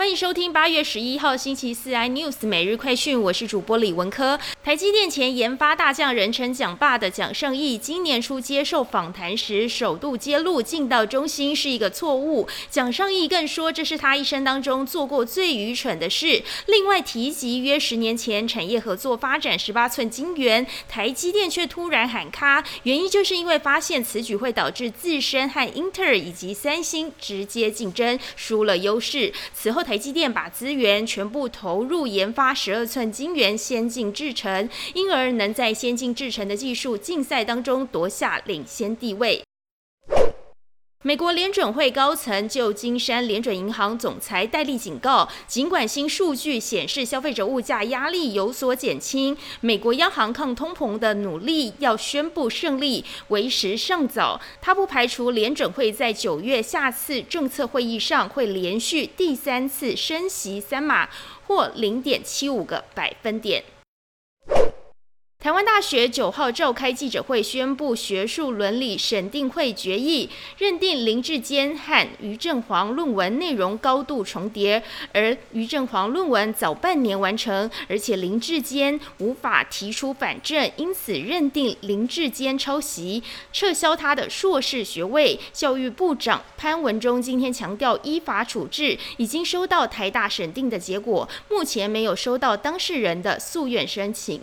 欢迎收听八月十一号星期四 iNews 每日快讯，我是主播李文科。台积电前研发大将人称“蒋爸”的蒋胜义，今年初接受访谈时，首度揭露进到中心是一个错误。蒋胜义更说，这是他一生当中做过最愚蠢的事。另外提及约十年前产业合作发展十八寸晶圆，台积电却突然喊卡，原因就是因为发现此举会导致自身和英特尔以及三星直接竞争，输了优势。此后。台积电把资源全部投入研发十二寸晶圆先进制程，因而能在先进制程的技术竞赛当中夺下领先地位。美国联准会高层旧金山联准银行总裁戴利警告，尽管新数据显示消费者物价压力有所减轻，美国央行抗通膨的努力要宣布胜利为时尚早。他不排除联准会在九月下次政策会议上会连续第三次升息三码或零点七五个百分点。台湾大学九号召开记者会，宣布学术伦理审定会决议，认定林志坚和于振煌论文内容高度重叠，而于振煌论文早半年完成，而且林志坚无法提出反证，因此认定林志坚抄袭，撤销他的硕士学位。教育部长潘文忠今天强调，依法处置，已经收到台大审定的结果，目前没有收到当事人的诉愿申请。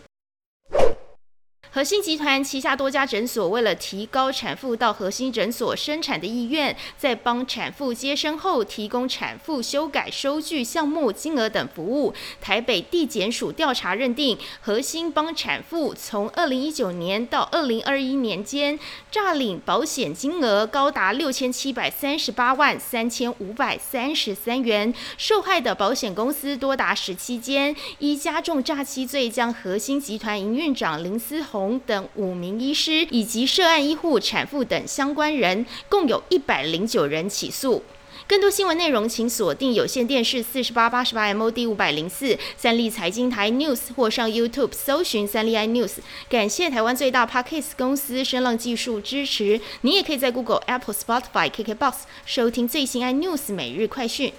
核心集团旗下多家诊所为了提高产妇到核心诊所生产的意愿，在帮产妇接生后提供产妇修改收据项目金额等服务。台北地检署调查认定，核心帮产妇从二零一九年到二零二一年间，诈领保险金额高达六千七百三十八万三千五百三十三元，受害的保险公司多达十七间，依加重诈欺罪将核心集团营运长林思宏。等五名医师以及涉案医护、产妇等相关人，共有一百零九人起诉。更多新闻内容，请锁定有线电视四十八八十八 MOD 五百零四三立财经台 News 或上 YouTube 搜寻三立 iNews。感谢台湾最大 Podcast 公司声浪技术支持。你也可以在 Google、Apple、Spotify、KKBox 收听最新 iNews 每日快讯。